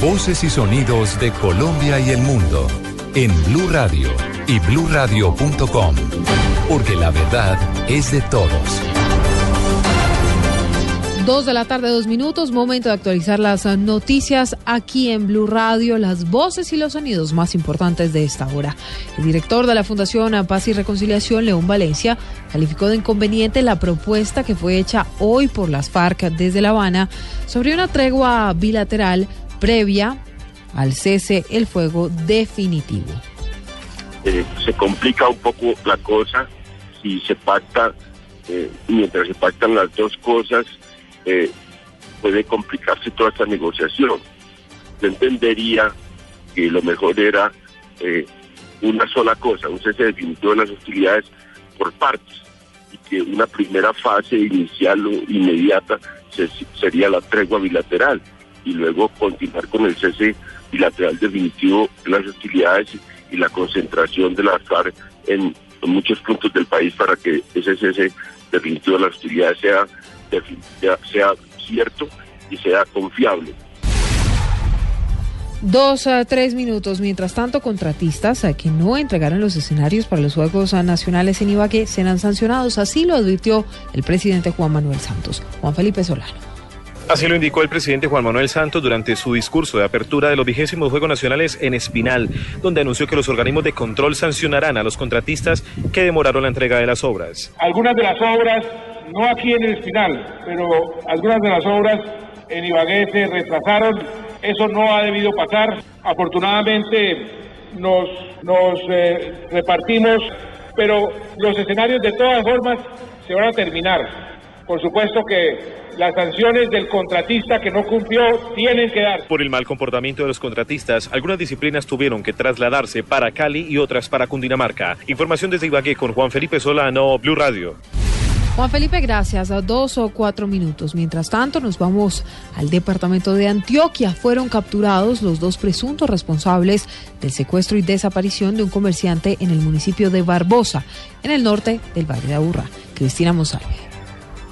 Voces y sonidos de Colombia y el mundo en Blue Radio y bluradio.com, porque la verdad es de todos. Dos de la tarde, dos minutos, momento de actualizar las noticias aquí en Blue Radio, las voces y los sonidos más importantes de esta hora. El director de la Fundación Paz y Reconciliación, León Valencia, calificó de inconveniente la propuesta que fue hecha hoy por las FARC desde La Habana sobre una tregua bilateral previa al cese el fuego definitivo. Eh, se complica un poco la cosa si se pacta, eh, mientras se pactan las dos cosas, eh, puede complicarse toda esta negociación. Yo entendería que lo mejor era una sola cosa, un cese definitivo de las hostilidades por partes, y que una primera fase inicial o inmediata sería la tregua bilateral, y luego continuar con el cese bilateral definitivo de las hostilidades y, la concentración de la FARC en, muchos puntos del país para que ese cese definitivo de las hostilidades sea cierto y sea confiable. Dos a tres minutos. Mientras tanto, contratistas que no entregaron los escenarios para los Juegos Nacionales en Ibagué serán sancionados. Así lo advirtió el presidente Juan Manuel Santos. Juan Felipe Solano. Así lo indicó el presidente Juan Manuel Santos durante su discurso de apertura de los vigésimos Juegos Nacionales en Espinal, donde anunció que los organismos de control sancionarán a los contratistas que demoraron la entrega de las obras. Algunas de las obras no aquí en el final, pero algunas de las obras en Ibagué se retrasaron. Eso no ha debido pasar. Afortunadamente nos, nos eh, repartimos, pero los escenarios de todas formas se van a terminar. Por supuesto que las sanciones del contratista que no cumplió tienen que dar. Por el mal comportamiento de los contratistas, algunas disciplinas tuvieron que trasladarse para Cali y otras para Cundinamarca. Información desde Ibagué con Juan Felipe Solano, Blue Radio. Juan Felipe, gracias. A dos o cuatro minutos. Mientras tanto, nos vamos al departamento de Antioquia. Fueron capturados los dos presuntos responsables del secuestro y desaparición de un comerciante en el municipio de Barbosa, en el norte del Valle de Aburrá. Cristina Monsalve.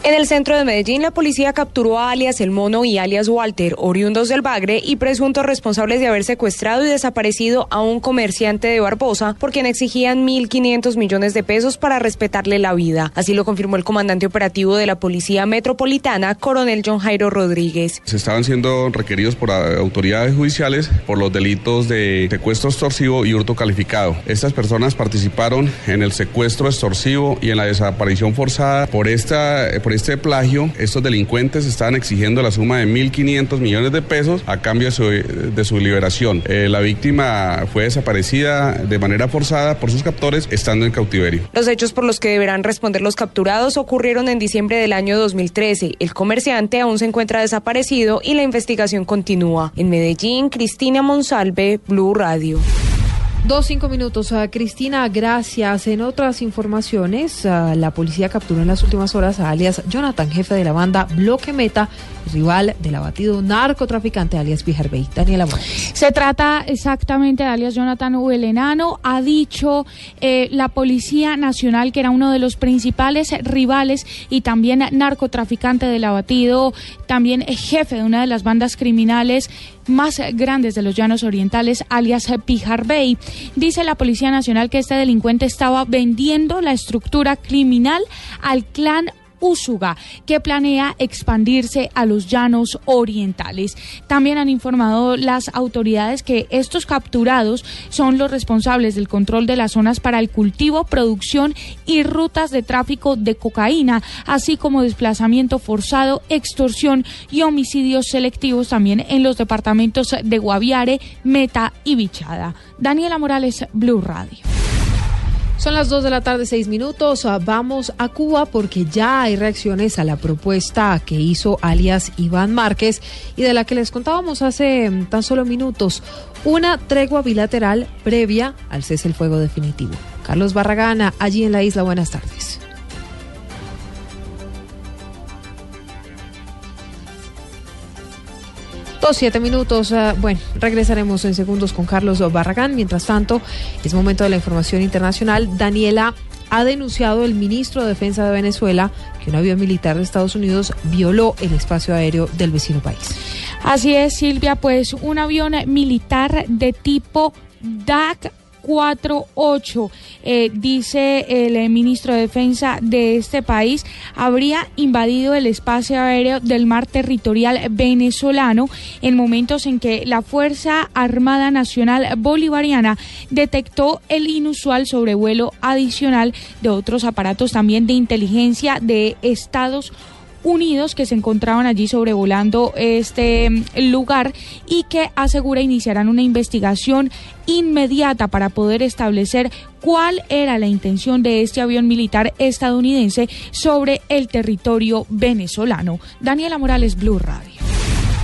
En el centro de Medellín, la policía capturó a alias El Mono y alias Walter, oriundos del Bagre y presuntos responsables de haber secuestrado y desaparecido a un comerciante de Barbosa, por quien exigían 1.500 millones de pesos para respetarle la vida. Así lo confirmó el comandante operativo de la Policía Metropolitana, coronel John Jairo Rodríguez. Se estaban siendo requeridos por autoridades judiciales por los delitos de secuestro extorsivo y hurto calificado. Estas personas participaron en el secuestro extorsivo y en la desaparición forzada por esta por este plagio, estos delincuentes estaban exigiendo la suma de 1.500 millones de pesos a cambio de su, liberación. Eh, la víctima fue desaparecida de manera forzada por sus captores estando en cautiverio. Los hechos por los que deberán responder los capturados ocurrieron en diciembre del año 2013. El comerciante aún se encuentra desaparecido y la investigación continúa. En Medellín, Cristina Monsalve, Blue Radio. Dos, cinco minutos. Uh, Cristina, gracias. En otras informaciones, uh, la policía capturó en las últimas horas a alias Jonathan, jefe de la banda Bloque Meta, rival del abatido narcotraficante alias Bey. Daniela Morales. Se trata exactamente de alias Jonathan Uelenano. Ha dicho eh, la Policía Nacional que era uno de los principales rivales y también narcotraficante del abatido, también jefe de una de las bandas criminales más grandes de los llanos orientales, alias Pijar Bey. Dice la Policía Nacional que este delincuente estaba vendiendo la estructura criminal al clan Úsuga, que planea expandirse a los llanos orientales. También han informado las autoridades que estos capturados son los responsables del control de las zonas para el cultivo, producción y rutas de tráfico de cocaína, así como desplazamiento forzado, extorsión y homicidios selectivos también en los departamentos de Guaviare, Meta y Bichada. Daniela Morales, Blue Radio. Son las 2 de la tarde, 6 minutos. Ah, vamos a Cuba porque ya hay reacciones a la propuesta que hizo alias Iván Márquez y de la que les contábamos hace mm, tan solo minutos. Una tregua bilateral previa al cese el fuego definitivo. Carlos Barragana, allí en la isla, buenas tardes. Siete minutos. Ah, bueno, regresaremos en segundos con Carlos Barragán. Mientras tanto, es momento de la información internacional. Daniela ha denunciado el ministro de Defensa de Venezuela que un avión militar de Estados Unidos violó el espacio aéreo del vecino país. Así es, Silvia, pues un avión militar de tipo DAC 48, eh, dice el eh, ministro de Defensa de este país, habría invadido el espacio aéreo del mar territorial venezolano en momentos en que la Fuerza Armada Nacional Bolivariana detectó el inusual sobrevuelo adicional de otros aparatos también de inteligencia de Estados Unidos Unidos que se encontraban allí sobrevolando este mm, lugar y que asegura iniciarán una investigación inmediata para poder establecer cuál era la intención de este avión militar estadounidense sobre el territorio venezolano. Daniela Morales, Blue Radio.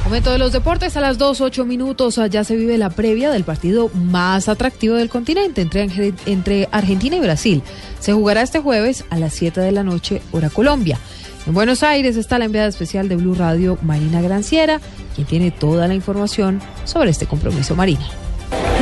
Momento de los deportes a las 2, 8 minutos. Ya se vive la previa del partido más atractivo del continente entre, entre Argentina y Brasil. Se jugará este jueves a las 7 de la noche, hora Colombia. En Buenos Aires está la enviada especial de Blue Radio, Marina Granciera, quien tiene toda la información sobre este compromiso, Marina.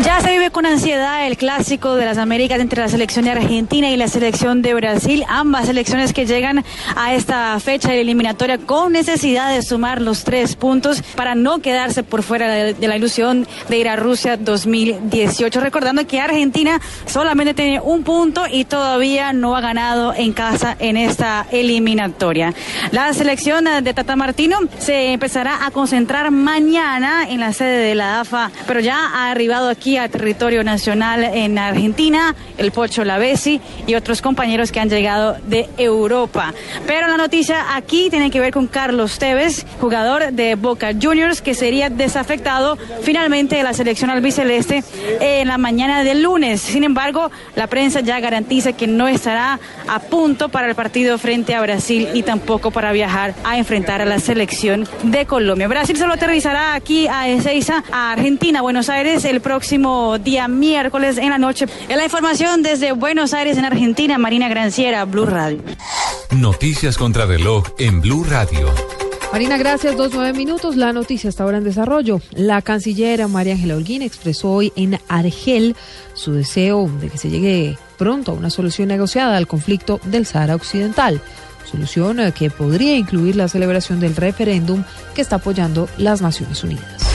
Ya se vive con ansiedad el clásico de las Américas entre la selección de Argentina y la selección de Brasil, ambas selecciones que llegan a esta fecha eliminatoria con necesidad de sumar los tres puntos para no quedarse por fuera de, la ilusión de ir a Rusia 2018. Recordando que Argentina solamente tiene un punto y todavía no ha ganado en casa en esta eliminatoria. La selección de Tata Martino se empezará a concentrar mañana en la sede de la AFA, pero ya ha arribado aquí a territorio nacional en Argentina, el Pocho Lavesi y otros compañeros que han llegado de Europa. Pero la noticia aquí tiene que ver con Carlos Tevez, jugador de Boca Juniors, que sería desafectado finalmente de la selección albiceleste en la mañana del lunes. Sin embargo, la prensa ya garantiza que no estará a punto para el partido frente a Brasil y tampoco para viajar a enfrentar a la selección de Colombia. Brasil solo aterrizará aquí a Ezeiza, a Argentina, Buenos Aires, el próximo día miércoles en la noche. En la información desde Buenos Aires, en Argentina, Marina Granciera, Blue Radio. Noticias contra reloj en Blue Radio. Marina, gracias. Dos nueve minutos. La noticia está ahora en desarrollo. La canciller María Ángela Holguín expresó hoy en Argel su deseo de que se llegue pronto a una solución negociada al conflicto del Sahara Occidental. Solución eh, que podría incluir la celebración del referéndum que está apoyando las Naciones Unidas.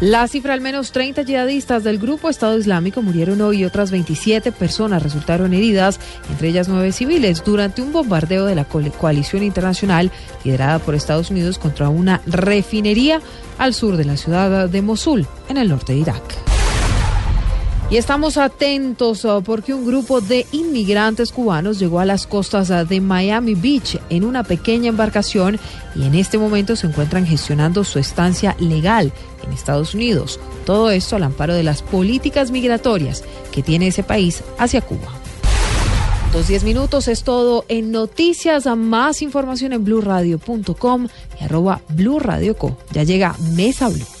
La cifra, al menos 30 yihadistas del grupo Estado Islámico murieron hoy y otras 27 personas resultaron heridas, entre ellas nueve civiles, durante un bombardeo de la coalición internacional liderada por Estados Unidos contra una refinería al sur de la ciudad de Mosul, en el norte de Irak. Y estamos atentos uh, porque un grupo de inmigrantes cubanos llegó a las costas uh, de Miami Beach en una pequeña embarcación y en este momento se encuentran gestionando su estancia legal en Estados Unidos. Todo esto al amparo de las políticas migratorias que tiene ese país hacia Cuba. Dos diez minutos es todo en noticias. Más información en blurradio.com y arroba blurradioco. Ya llega Mesa Blue.